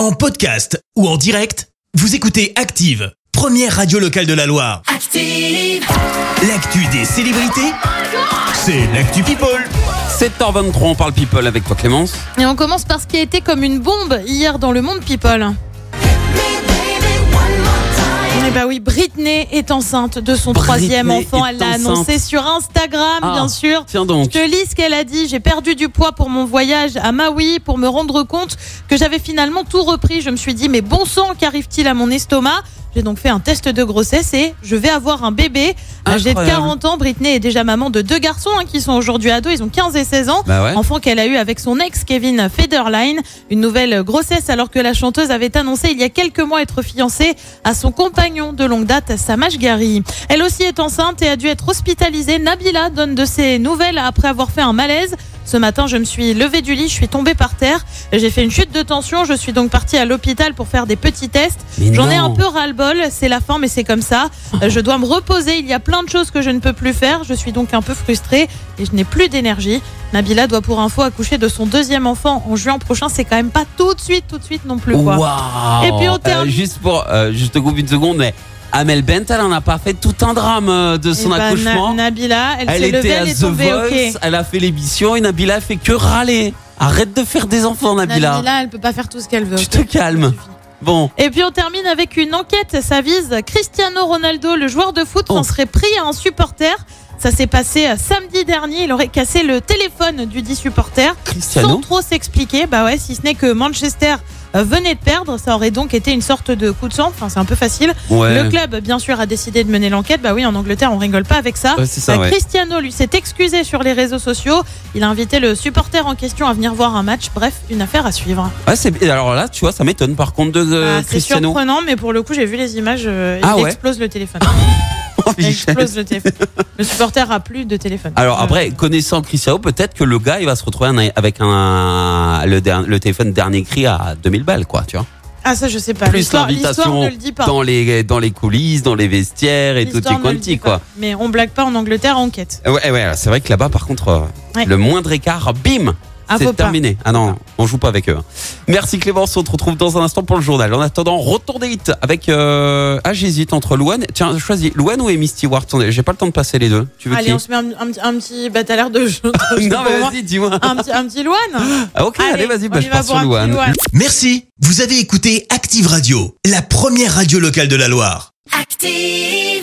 En podcast ou en direct, vous écoutez Active, première radio locale de la Loire. Active. L'actu des célébrités, c'est l'actu People. 7h23, on parle people avec toi Clémence. Et on commence par ce qui a été comme une bombe hier dans le monde people. Eh bah oui, Britney est enceinte de son Britney troisième enfant. Elle l'a annoncé sur Instagram, Ah, bien sûr. Tiens Je donc. te lis ce qu'elle a dit. J'ai perdu du poids pour mon voyage à Maui pour me rendre compte que j'avais finalement tout repris. Je me suis dit, mais bon sang, qu'arrive-t-il à mon estomac? J'ai donc fait un test de grossesse et je vais avoir un bébé. Âgée de Incroyable. 40 ans, Britney est déjà maman de deux garçons hein, qui sont aujourd'hui ados. Ils ont 15 et 16 ans. Bah ouais. Enfant qu'elle a eu avec son ex Kevin Federline. Une nouvelle grossesse alors que la chanteuse avait annoncé il y a quelques mois être fiancée à son compagnon de longue date, Samash Gari. Elle aussi est enceinte et a dû être hospitalisée. Nabila donne de ses nouvelles après avoir fait un malaise. Ce matin, je me suis levée du lit, je suis tombée par terre. J'ai fait une chute de tension. Je suis donc partie à l'hôpital pour faire des petits tests. J'en ai un peu ras-le-bol. C'est la fin, mais c'est comme ça. Euh, Je dois me reposer. Il y a plein de choses que je ne peux plus faire. Je suis donc un peu frustrée et je n'ai plus d'énergie. Nabila doit pour info accoucher de son deuxième enfant en juin prochain. C'est quand même pas tout de suite, tout de suite non plus. Quoi. Et puis on Euh, juste pour, euh, juste te coupe une seconde, mais Amel Bent, elle en a pas fait tout un drame euh, de Eh son ben, Na- accouchement. Nabila, elle, elle s'est levée, était à elle est The tombée. Voice, ok. elle a fait l'émission et Nabila a fait que râler. Arrête de faire des enfants, Nabila. Nabila, elle peut pas faire tout ce qu'elle veut. Tu te calmes. Bon. Et puis on termine avec une enquête. Ça vise Cristiano Ronaldo, le joueur de foot, Oh. s'en serait pris à un supporter. Ça s'est passé euh, samedi dernier. Il aurait cassé le téléphone du dit supporter. Sans Cristiano. trop s'expliquer, bah ouais, si ce n'est que Manchester euh, venait de perdre, ça aurait donc été une sorte de coup de sang. Enfin, c'est un peu facile. Ouais. Le club, bien sûr, a décidé de mener l'enquête. Bah oui, en Angleterre, on rigole pas avec ça. Ouais, c'est ça, Euh, ouais. Cristiano, lui, s'est excusé sur les réseaux sociaux. Il a invité le supporter en question à venir voir un match. Bref, une affaire à suivre. C'est- et alors là, tu vois, ça m'étonne par contre de euh, Ah, c'est Cristiano. surprenant, mais pour le coup, j'ai vu les images. euh, Ah il explose le téléphone. Explose le téléphone. Le supporter a plus de téléphone. Alors Euh, après, connaissant Cristiano, peut-être que le gars, il va se retrouver avec un le, téléphone dernier cri à 2000 balles, quoi, tu vois. Ah, ça, je sais pas. Plus l'invitation dans les dans les coulisses, dans les vestiaires et tout le quanti, quoi. Mais on blague pas en Angleterre, enquête. Ouais, ouais, c'est vrai que là-bas, par contre, Ouais. le moindre écart, bim, c'est terminé. Ah non, on joue pas avec eux. Merci Clémence, on te retrouve dans un instant pour le journal. En attendant, retour des hits avec. Euh... Ah, j'hésite entre Louane. Tiens, choisis Louane ou Amy Stewart. Attendez, J'ai pas le temps de passer les deux. Tu veux Allez, on se met un, un petit- un petit. Bah, t'as l'air de. Non, mais vas-y, dis-moi. Un petit, un petit Loane. Ah, ok, allez, vas-y, bah, je va pars sur Louane. Merci, vous avez écouté Active Radio, la première radio locale de la Loire. Active.